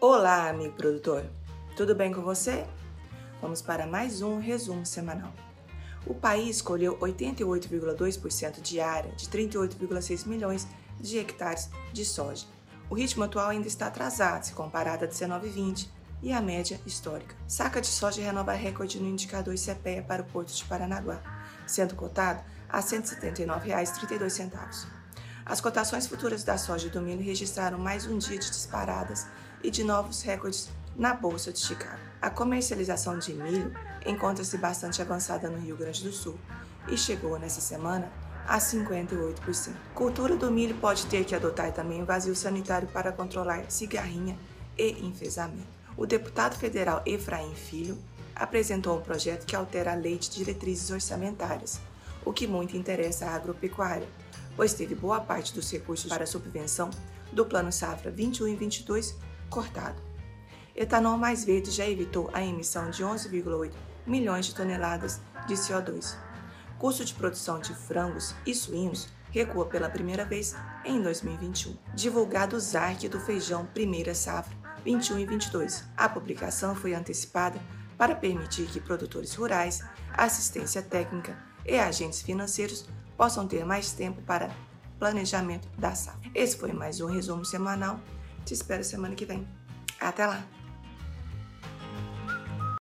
Olá, amigo produtor! Tudo bem com você? Vamos para mais um resumo semanal. O país colheu 88,2% de área de 38,6 milhões de hectares de soja. O ritmo atual ainda está atrasado se comparado a 19,20 e a média histórica. Saca de soja renova recorde no indicador CPEA para o Porto de Paranaguá, sendo cotado a R$ 179,32. As cotações futuras da soja e do milho registraram mais um dia de disparadas e de novos recordes na Bolsa de Chicago. A comercialização de milho encontra-se bastante avançada no Rio Grande do Sul e chegou nessa semana a 58%. Cultura do milho pode ter que adotar também vazio sanitário para controlar cigarrinha e enfesamento. O deputado federal Efraim Filho apresentou um projeto que altera a lei de diretrizes orçamentárias, o que muito interessa a agropecuária, pois teve boa parte dos recursos para subvenção do Plano Safra 21 e 22 cortado. Etanol mais verde já evitou a emissão de 11,8 milhões de toneladas de CO2. Custo de produção de frangos e suínos recua pela primeira vez em 2021. Divulgado o ZARC do feijão primeira safra 21 e 22. A publicação foi antecipada para permitir que produtores rurais, assistência técnica e agentes financeiros possam ter mais tempo para planejamento da safra. Esse foi mais um resumo semanal te espero semana que vem. Até lá!